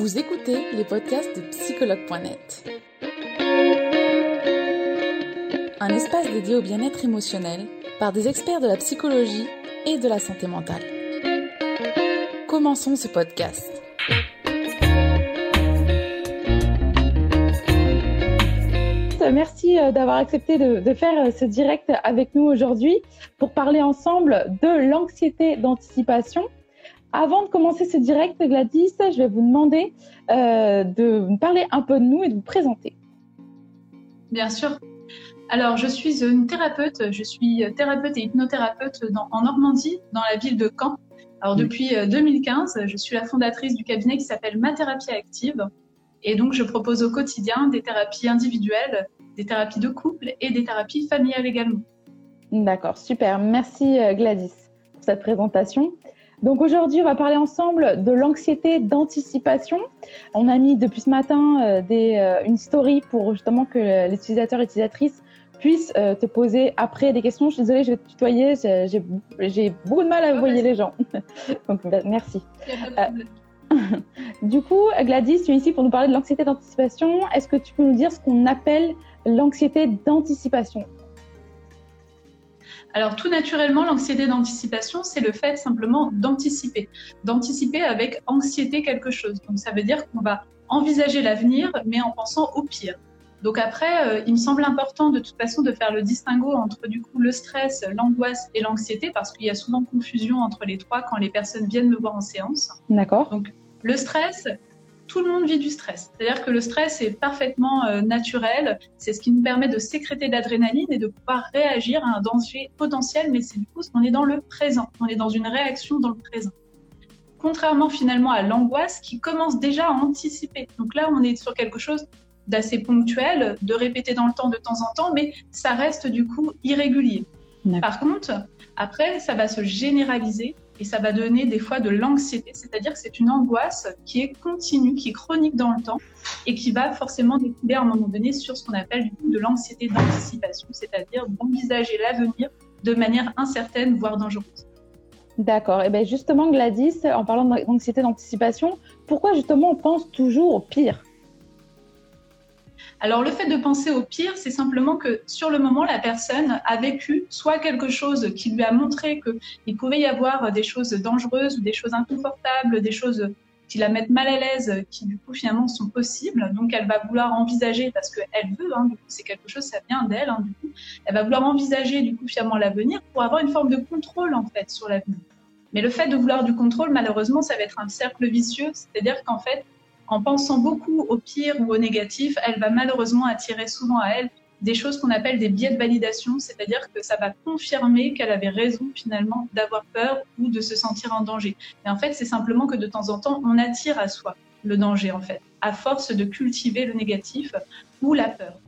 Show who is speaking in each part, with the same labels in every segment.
Speaker 1: Vous écoutez les podcasts de psychologue.net. Un espace dédié au bien-être émotionnel par des experts de la psychologie et de la santé mentale. Commençons ce podcast.
Speaker 2: Merci euh, d'avoir accepté de, faire euh, ce direct avec nous aujourd'hui pour parler ensemble de l'anxiété d'anticipation. Avant de commencer ce direct, Gladys, je vais vous demander euh, de parler un peu de nous et de vous présenter.
Speaker 3: Bien sûr. Alors, je suis une thérapeute. Je suis thérapeute et hypnothérapeute en Normandie, dans la ville de Caen. Alors, depuis 2015, euh, je suis la fondatrice du cabinet qui s'appelle Ma Thérapie Active. Et donc, je propose au quotidien des thérapies individuelles, des thérapies de couple et des thérapies familiales également.
Speaker 2: D'accord, super. Merci euh, Gladys pour cette présentation. Donc aujourd'hui, on va parler ensemble de l'anxiété d'anticipation. On a mis depuis ce matin euh, des, euh, une story pour justement que les utilisateurs et utilisatrices puissent euh, te poser après des questions. Je suis désolée, je vais te tutoyer, j'ai beaucoup de mal à voyer les gens. Donc bah, merci. du coup, Gladys, tu es ici pour nous parler de l'anxiété d'anticipation. Est-ce que tu peux nous dire ce qu'on appelle l'anxiété d'anticipation?
Speaker 3: Alors tout naturellement, l'anxiété d'anticipation, c'est le fait simplement d'anticiper, d'anticiper avec anxiété quelque chose. Donc ça veut dire qu'on va envisager l'avenir, mais en pensant au pire. Donc après, euh, il me semble important de toute façon de faire le distinguo entre du coup le stress, l'angoisse et l'anxiété, parce qu'il y a souvent confusion entre les trois quand les personnes viennent me voir en séance.
Speaker 2: D'accord.
Speaker 3: Donc le stress, tout le monde vit du stress. C'est-à-dire que le stress est parfaitement euh, naturel. C'est ce qui nous permet de sécréter de l'adrénaline et de pouvoir réagir à un danger potentiel, mais c'est du coup qu'on est dans le présent. On est dans une réaction dans le présent. Contrairement finalement à l'angoisse qui commence déjà à anticiper. Donc là, on est sur quelque chose d'assez ponctuel, de répéter dans le temps de temps en temps, mais ça reste du coup irrégulier. Par contre, après, ça va se généraliser et ça va donner des fois de l'anxiété, c'est-à-dire que c'est une angoisse qui est continue, qui est chronique dans le temps et qui va forcément découler à un moment donné sur ce qu'on appelle du coup de l'anxiété d'anticipation, c'est-à-dire d'envisager l'avenir de manière incertaine, voire dangereuse.
Speaker 2: D'accord. Et bien justement, Gladys, en parlant d'anxiété d'anticipation, pourquoi justement on pense toujours au pire?
Speaker 3: Alors le fait de penser au pire, c'est simplement que sur le moment, la personne a vécu soit quelque chose qui lui a montré qu'il pouvait y avoir des choses dangereuses des choses inconfortables, des choses qui la mettent mal à l'aise, qui du coup finalement sont possibles. Donc elle va vouloir envisager, parce qu'elle veut, hein, c'est quelque chose, ça vient d'elle, hein, du coup, elle va vouloir envisager du coup finalement l'avenir pour avoir une forme de contrôle en fait sur l'avenir. Mais le fait de vouloir du contrôle, malheureusement, ça va être un cercle vicieux, c'est-à-dire qu'en fait, en pensant beaucoup au pire ou au négatif, elle va malheureusement attirer souvent à elle des choses qu'on appelle des biais de validation, c'est-à-dire que ça va confirmer qu'elle avait raison finalement d'avoir peur ou de se sentir en danger. Mais en fait, c'est simplement que de temps en temps, on attire à soi le danger en fait, à force de cultiver le négatif ou la peur.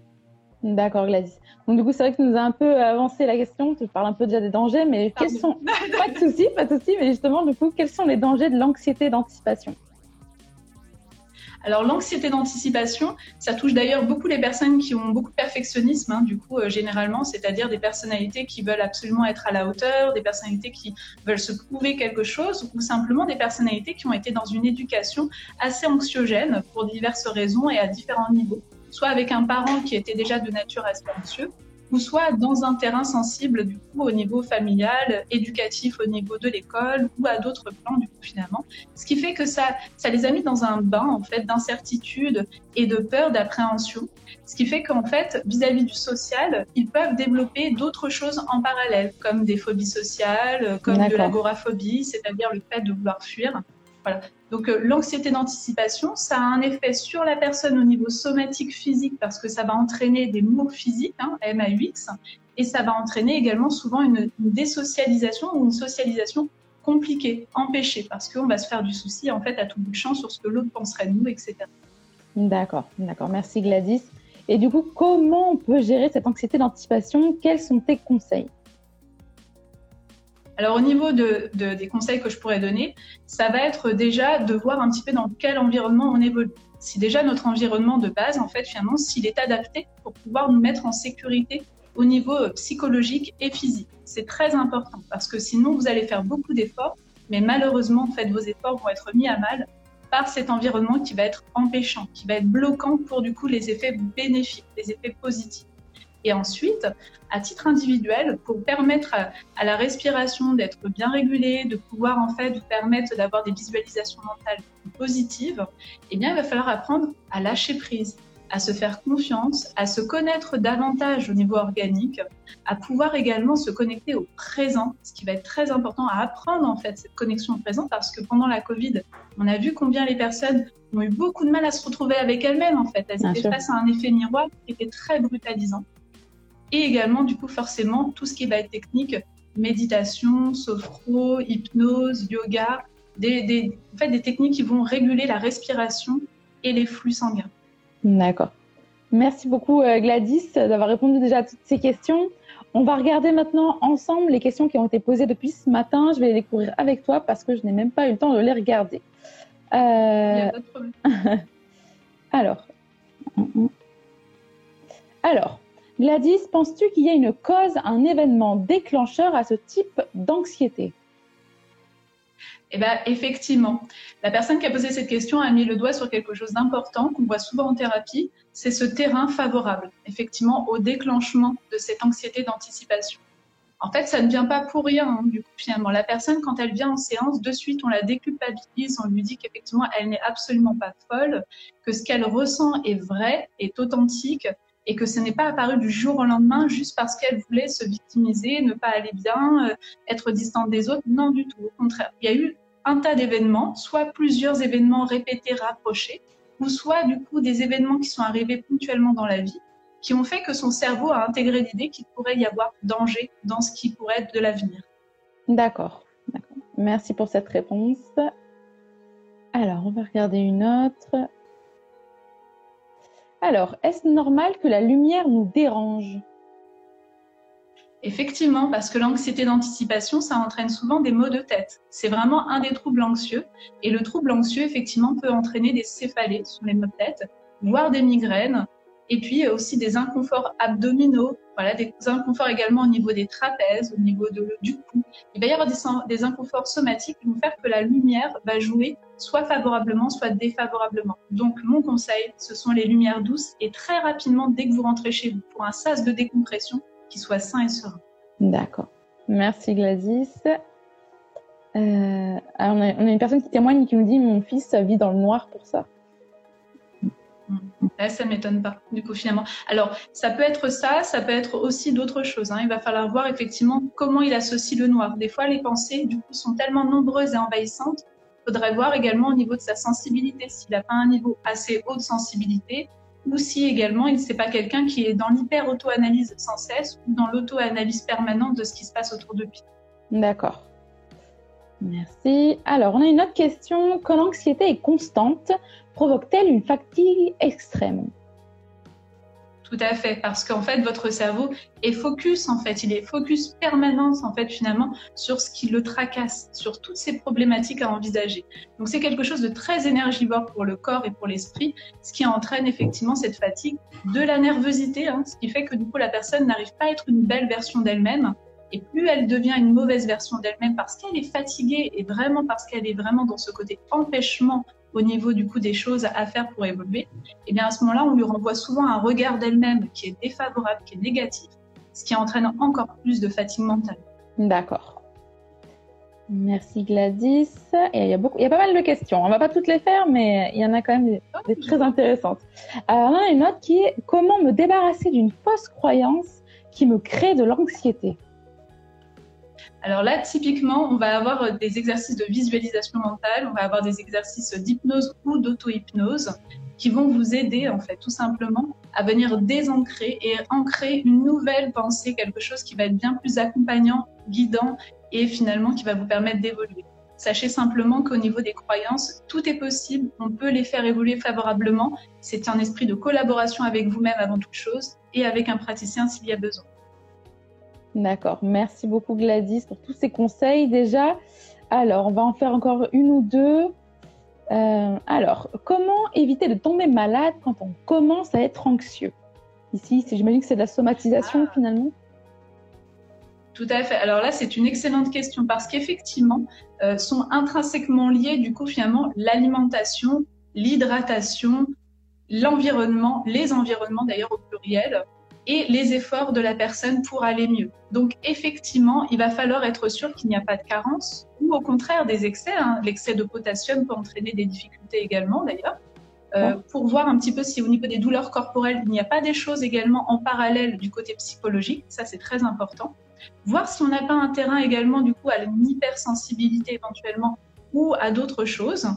Speaker 2: D'accord, Gladys. Donc du coup, c'est vrai que tu nous as un peu avancé la question. Tu parles un peu déjà des dangers, mais quels sont pas de souci, pas de souci, mais justement, du coup, quels sont les dangers de l'anxiété d'anticipation?
Speaker 3: Alors l'anxiété d'anticipation, ça touche d'ailleurs beaucoup les personnes qui ont beaucoup de perfectionnisme, hein, du coup euh, généralement, c'est-à-dire des personnalités qui veulent absolument être à la hauteur, des personnalités qui veulent se prouver quelque chose, ou simplement des personnalités qui ont été dans une éducation assez anxiogène pour diverses raisons et à différents niveaux, soit avec un parent qui était déjà de nature assez anxieux, ou soit dans un terrain sensible du coup au niveau familial, éducatif au niveau de l'école ou à d'autres plans du coup finalement. Ce qui fait que ça, ça les a mis dans un bain en fait d'incertitude et de peur, d'appréhension. Ce qui fait qu'en fait vis-à-vis du social, ils peuvent développer d'autres choses en parallèle, comme des phobies sociales, comme de l'agoraphobie, c'est-à-dire le fait de vouloir fuir. Donc euh, l'anxiété d'anticipation, ça a un effet sur la personne au niveau somatique physique parce que ça va entraîner des maux physiques, hein, MAUX, et ça va entraîner également souvent une, désocialisation ou une socialisation compliquée, empêchée, parce qu'on va se faire du souci en fait à tout bout de champ sur ce que l'autre penserait de nous, etc.
Speaker 2: D'accord, d'accord. Merci Gladys. Et du coup, comment on peut gérer cette anxiété d'anticipation? Quels sont tes conseils?
Speaker 3: Alors au niveau de, des conseils que je pourrais donner, ça va être déjà de voir un petit peu dans quel environnement on évolue. Si déjà notre environnement de base, en fait, finalement, s'il est adapté pour pouvoir nous mettre en sécurité au niveau euh, psychologique et physique. C'est très important parce que sinon vous allez faire beaucoup d'efforts, mais malheureusement, en fait, vos efforts vont être mis à mal par cet environnement qui va être empêchant, qui va être bloquant pour du coup les effets bénéfiques, les effets positifs. Et ensuite, à titre individuel, pour permettre à, la respiration d'être bien régulée, de pouvoir en fait vous permettre d'avoir des visualisations mentales positives, eh bien, il va falloir apprendre à lâcher prise, à se faire confiance, à se connaître davantage au niveau organique, à pouvoir également se connecter au présent, ce qui va être très important à apprendre en fait cette connexion au présent parce que pendant la Covid, on a vu combien les personnes ont eu beaucoup de mal à se retrouver avec elles-mêmes en fait. Elles étaient face à un effet miroir qui était très brutalisant. Et également, du coup, forcément, tout ce qui va être technique, méditation, sophro, hypnose, yoga, des, des, en fait, des techniques qui vont réguler la respiration et les flux sanguins.
Speaker 2: D'accord. Merci beaucoup euh, Gladys d'avoir répondu déjà à toutes ces questions. On va regarder maintenant ensemble les questions qui ont été posées depuis ce matin. Je vais les découvrir avec toi parce que je n'ai même pas eu le temps de les regarder.
Speaker 3: Euh... Il n'y a pas de problème.
Speaker 2: Alors. Alors, Gladys, penses-tu qu'il y a une cause, un événement déclencheur à ce type d'anxiété?
Speaker 3: Eh bien, effectivement, la personne qui a posé cette question a mis le doigt sur quelque chose d'important qu'on voit souvent en thérapie, c'est ce terrain favorable, effectivement, au déclenchement de cette anxiété d'anticipation. En fait, ça ne vient pas pour rien, hein, du coup, finalement. La personne, quand elle vient en séance, de suite, on la déculpabilise, on lui dit qu'effectivement, elle n'est absolument pas folle, que ce qu'elle ressent est vrai, est authentique, et que ce n'est pas apparu du jour au lendemain juste parce qu'elle voulait se victimiser, ne pas aller bien, euh, être distante des autres. Non, du tout. Au contraire, il y a eu un tas d'événements, soit plusieurs événements répétés, rapprochés, ou soit du coup des événements qui sont arrivés ponctuellement dans la vie, qui ont fait que son cerveau a intégré l'idée qu'il pourrait y avoir danger dans ce qui pourrait être de l'avenir.
Speaker 2: D'accord. Merci pour cette réponse. Alors, on va regarder une autre. Alors, est-ce normal que la lumière nous dérange?
Speaker 3: Effectivement, parce que l'anxiété d'anticipation, ça entraîne souvent des maux de tête. C'est vraiment un des troubles anxieux. Et le trouble anxieux, effectivement, peut entraîner des céphalées sur les maux de tête, voire des migraines, et puis aussi des inconforts abdominaux, voilà, des inconforts également au niveau des trapèzes, au niveau de, du cou. Il va y avoir des, des, inconforts somatiques qui vont faire que la lumière va jouer soit favorablement, soit défavorablement. Donc mon conseil, ce sont les lumières douces et très rapidement, dès que vous rentrez chez vous, pour un sas de décompression qui soit sain et serein.
Speaker 2: D'accord. Merci Gladys. Euh, on, a, on, a, une personne qui témoigne qui nous dit mon fils vit dans le noir pour ça.
Speaker 3: Ça ça m'étonne pas, du coup, finalement. Alors, ça peut être ça, ça peut être aussi d'autres choses. Hein. Il va falloir voir effectivement comment il associe le noir. Des fois, les pensées, du coup, sont tellement nombreuses et envahissantes. Il faudrait voir également au niveau de sa sensibilité, s'il n'a pas un niveau assez haut de sensibilité, ou si également il n'est pas quelqu'un qui est dans l'hyper-auto-analyse sans cesse ou dans l'auto-analyse permanente de ce qui se passe autour de lui.
Speaker 2: D'accord. Merci. Alors, on a une autre question. Quand l'anxiété est constante, provoque-t-elle une fatigue extrême
Speaker 3: tout à fait, parce qu'en fait, votre cerveau est focus, en fait, il est focus permanence, en fait, finalement, sur ce qui le tracasse, sur toutes ces problématiques à envisager. Donc, c'est quelque chose de très énergivore pour le corps et pour l'esprit, ce qui entraîne effectivement cette fatigue, de la nervosité, hein, ce qui fait que du coup, la personne n'arrive pas à être une belle version d'elle-même, et plus elle devient une mauvaise version d'elle-même parce qu'elle est fatiguée et vraiment parce qu'elle est vraiment dans ce côté empêchement au niveau du coup des choses à faire pour évoluer, et eh bien à ce moment-là, on lui renvoie souvent un regard d'elle-même qui est défavorable, qui est négatif, ce qui entraîne encore plus de fatigue mentale.
Speaker 2: D'accord. Merci Gladys. Et il y a beaucoup, il y a pas mal de questions. On va pas toutes les faire, mais il y en a quand même des, des très intéressantes. Alors, on a une autre qui est comment me débarrasser d'une fausse croyance qui me crée de l'anxiété?
Speaker 3: Alors là, typiquement, on va avoir euh, des exercices de visualisation mentale, on va avoir des exercices d'hypnose ou d'auto-hypnose qui vont vous aider, en fait, tout simplement, à venir désancrer et ancrer une nouvelle pensée, quelque chose qui va être bien plus accompagnant, guidant et finalement qui va vous permettre d'évoluer. Sachez simplement qu'au niveau des croyances, tout est possible, on peut les faire évoluer favorablement. C'est un esprit de collaboration avec vous-même avant toute chose et avec un praticien s'il y a besoin.
Speaker 2: D'accord. Merci beaucoup Gladys pour tous ces conseils déjà. Alors, on va en faire encore une ou deux. Euh, alors, comment éviter de tomber malade quand on commence à être anxieux? Ici, j'imagine que c'est de la somatisation ah. finalement.
Speaker 3: Tout à fait. Alors là, c'est une excellente question parce qu'effectivement, euh, sont intrinsèquement liés, du coup, finalement, l'alimentation, l'hydratation, l'environnement, les environnements d'ailleurs au pluriel, et les efforts de la personne pour aller mieux. Donc effectivement, il va falloir être sûr qu'il n'y a pas de carence ou au contraire des excès. Hein. L'excès de potassium peut entraîner des difficultés également d'ailleurs. Euh, pour voir un petit peu si au niveau des douleurs corporelles, il n'y a pas des choses également en parallèle du côté psychologique. Ça, c'est très important. Voir si on n'a pas un terrain également du coup à une hypersensibilité éventuellement ou à d'autres choses.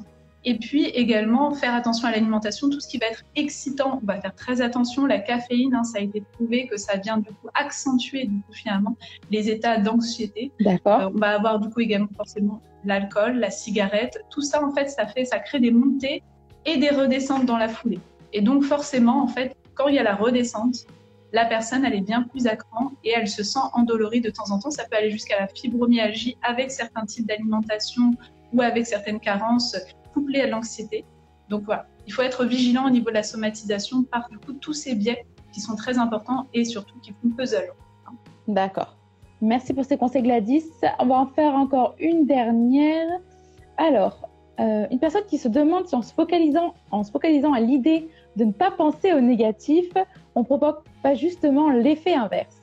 Speaker 3: Et puis également faire attention à l'alimentation, tout ce qui va être excitant, on va faire très attention. La caféine, hein, ça a été prouvé que ça vient du coup accentuer du coup finalement les états d'anxiété.
Speaker 2: D'accord.
Speaker 3: Euh, on va avoir du coup également forcément l'alcool, la cigarette, tout ça en fait, ça fait, ça crée des montées et des redescentes dans la foulée. Et donc forcément en fait, quand il y a la redescente, la personne elle est bien plus à cran et elle se sent endolorie de temps en temps. Ça peut aller jusqu'à la fibromyalgie avec certains types d'alimentation ou avec certaines carences couplé à l'anxiété. Donc voilà, il faut être vigilant au niveau de la somatisation par du coup tous ces biais qui sont très importants et surtout qui font puzzle.
Speaker 2: D'accord. Merci pour ces conseils Gladys. On va en faire encore une dernière. Alors, euh, une personne qui se demande si en se focalisant, en se focalisant à l'idée de ne pas penser au négatif, on provoque pas justement l'effet inverse.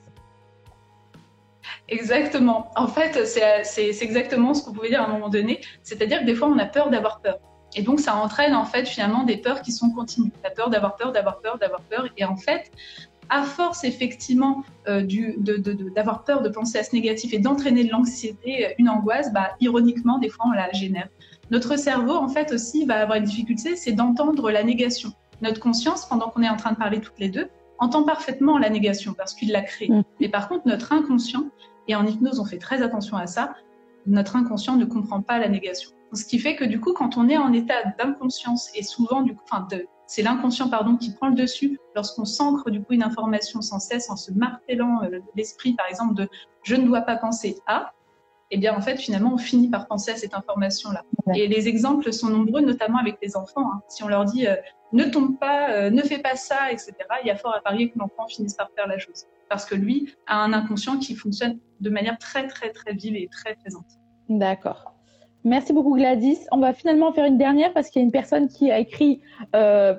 Speaker 3: Exactement. En fait, c'est exactement ce vous pouvez dire à un moment donné. C'est-à-dire que des fois, on a peur d'avoir peur. Et donc, ça entraîne en fait finalement des peurs qui sont continues. La peur d'avoir peur, d'avoir peur, d'avoir peur. Et en fait, à force effectivement euh, d'avoir peur de penser à ce négatif et d'entraîner de l'anxiété, une angoisse, bah, ironiquement, des fois, on la génère. Notre cerveau, en fait, aussi va avoir une difficulté, c'est d'entendre la négation. Notre conscience, pendant qu'on est en train de parler toutes les deux, entend parfaitement la négation parce qu'il l'a créée. Mm. Mais par contre, notre inconscient, et en hypnose, on fait très attention à ça. Notre inconscient ne comprend pas la négation. Ce qui fait que du coup, quand on est en état d'inconscience et souvent, du coup, enfin, c'est l'inconscient pardon qui prend le dessus lorsqu'on s'ancre du coup une information sans cesse en se martelant euh, l'esprit, par exemple de je ne dois pas penser à. Eh bien, en fait, finalement, on finit par penser à cette information-là. Et les exemples sont nombreux, notamment avec les enfants. Hein. Si on leur dit euh, ne tombe pas, euh, ne fais pas ça, etc., il y a fort à parier que l'enfant finisse par faire la chose. Parce que lui a un inconscient qui fonctionne de manière très, très, très vive et très présente.
Speaker 2: D'accord. Merci beaucoup Gladys. On va finalement faire une dernière parce qu'il y a une personne qui a écrit euh,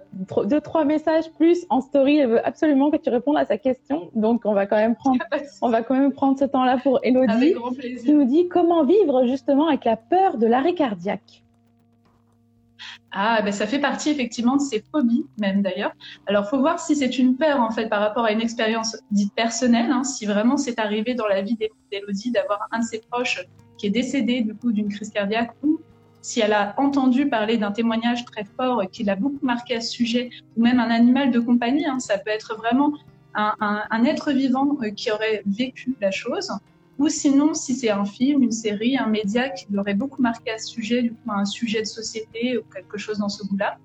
Speaker 2: deux, trois messages plus en story. Elle veut absolument que tu répondes à sa question. Donc on va quand même prendre, on va quand même prendre ce temps-là pour Elodie. Qui nous dit comment vivre justement avec la peur de l'arrêt cardiaque.
Speaker 3: Ah, ben ça fait partie effectivement de ces phobies, même d'ailleurs. Alors, faut voir si c'est une peur en fait par rapport à une expérience dite personnelle, hein, si vraiment c'est arrivé dans la vie d'Elodie d'avoir un de ses proches qui est décédé du coup d'une crise cardiaque ou si elle a entendu parler d'un témoignage très fort qui l'a beaucoup marqué à ce sujet, ou même un animal de compagnie, hein, ça peut être vraiment un, un être vivant euh, qui aurait vécu la chose. Ou sinon si c'est un film, une série, un média qui l'aurait beaucoup marqué à ce sujet, du coup un sujet de société ou quelque chose dans ce goût-là,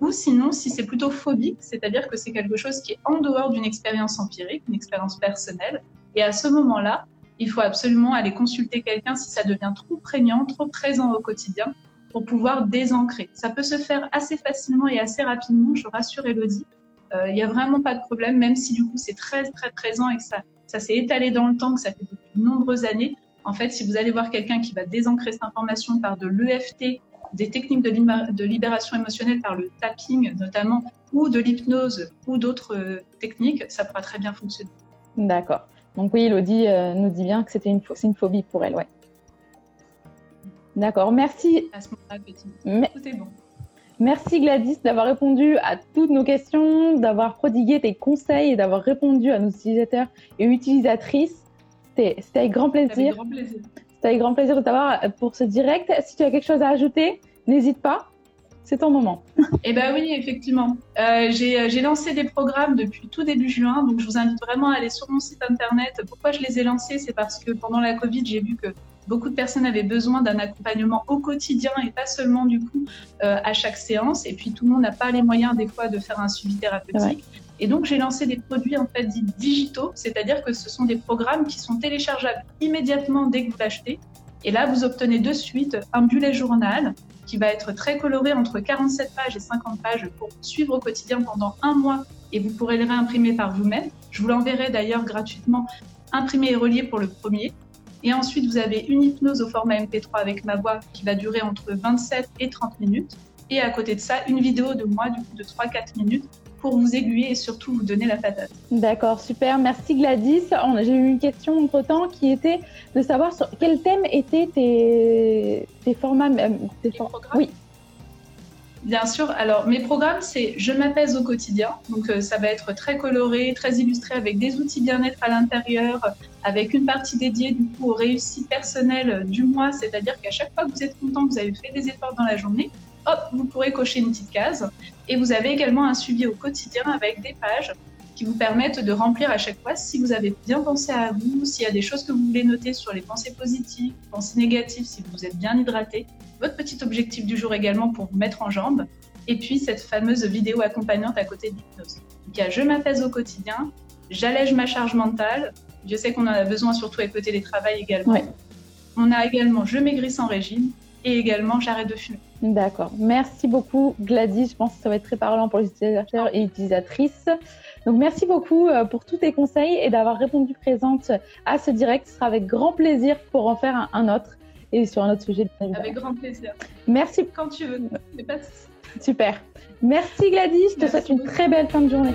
Speaker 3: ou sinon si c'est plutôt phobique, c'est-à-dire que c'est quelque chose qui est en dehors d'une expérience empirique, une expérience personnelle, et à ce moment-là, il faut absolument aller consulter quelqu'un si ça devient trop prégnant, trop présent au quotidien, pour pouvoir désancrer. Ça peut se faire assez facilement et assez rapidement, je rassure Elodie. Euh, il n'y a vraiment pas de problème, même si du coup c'est très très présent et que ça ça s'est étalé dans le temps, que ça fait depuis de nombreuses années. En fait, si vous allez voir quelqu'un qui va désancrer cette information par de l'EFT, des techniques de, libération émotionnelle par le tapping notamment, ou de l'hypnose, ou d'autres euh, techniques, ça pourra très bien fonctionner.
Speaker 2: D'accord. Donc oui, Elodie euh, nous dit bien que c'était une, une phobie pour elle, ouais. D'accord, merci.
Speaker 3: À ce moment-là, tout est bon.
Speaker 2: Merci Gladys d'avoir répondu à toutes nos questions, d'avoir prodigué tes conseils et d'avoir répondu à nos utilisateurs et utilisatrices. C'était avec grand plaisir. C'était avec grand plaisir de t'avoir pour ce direct. Si tu as quelque chose à ajouter, n'hésite pas. C'est ton moment.
Speaker 3: Eh bien oui, effectivement. Euh, j'ai lancé des programmes depuis tout début juin, donc je vous invite vraiment à aller sur mon site internet. Pourquoi je les ai lancés? C'est parce que pendant la Covid, j'ai vu que beaucoup de personnes avaient besoin d'un accompagnement au quotidien et pas seulement du coup euh, à chaque séance. Et puis tout le monde n'a pas les moyens des fois de faire un suivi thérapeutique. Et donc j'ai lancé des produits en fait dits digitaux, c'est-à-dire que ce sont des programmes qui sont téléchargeables immédiatement dès que vous l'achetez. Et là, vous obtenez de suite un bullet journal qui va être très coloré entre 47 pages et 50 pages pour suivre au quotidien pendant un mois et vous pourrez le réimprimer par vous-même. Je vous l'enverrai d'ailleurs gratuitement imprimé et relié pour le premier. Et ensuite, vous avez une hypnose au format MP3 avec ma voix qui va durer entre 27 et 30 minutes. Et à côté de ça, une vidéo de moi du coup, de 3-4 minutes pour vous aiguiller et surtout vous donner la patate.
Speaker 2: D'accord, super. Merci Gladys. J'ai eu une question entre-temps qui était de savoir sur quel thème étaient tes, tes formats.
Speaker 3: Euh, tes programmes Oui. Bien sûr. Alors, mes programmes, c'est Je m'apaise au quotidien. Donc, euh, ça va être très coloré, très illustré avec des outils bien-être à l'intérieur, avec une partie dédiée du coup aux réussites personnelles du mois. C'est-à-dire qu'à chaque fois que vous êtes content, vous avez fait des efforts dans la journée, hop, vous pourrez cocher une petite case. Et vous avez également un suivi au quotidien avec des pages qui vous permettent de remplir à chaque fois si vous avez bien pensé à vous, s'il y a des choses que vous voulez noter sur les pensées positives, pensées négatives, si vous êtes bien hydraté, votre petit objectif du jour également pour vous mettre en jambe, et puis cette fameuse vidéo accompagnante à côté de l'hypnose. Donc il y a Je m'apaise au quotidien, j'allège ma charge mentale, je sais qu'on en a besoin surtout avec le télétravail également. On a également Je maigris sans régime et également J'arrête de fumer.
Speaker 2: D'accord. Merci beaucoup Gladys. Je pense que ça va être très parlant pour les utilisateurs et utilisatrices. Donc merci beaucoup euh, pour tous tes conseils et d'avoir répondu présente à ce direct. Ce sera avec grand plaisir pour en faire un, autre et sur un autre sujet.
Speaker 3: Avec grand plaisir.
Speaker 2: Merci.
Speaker 3: Quand tu veux.
Speaker 2: Super. Merci Gladys. Je te souhaite une très belle fin de journée.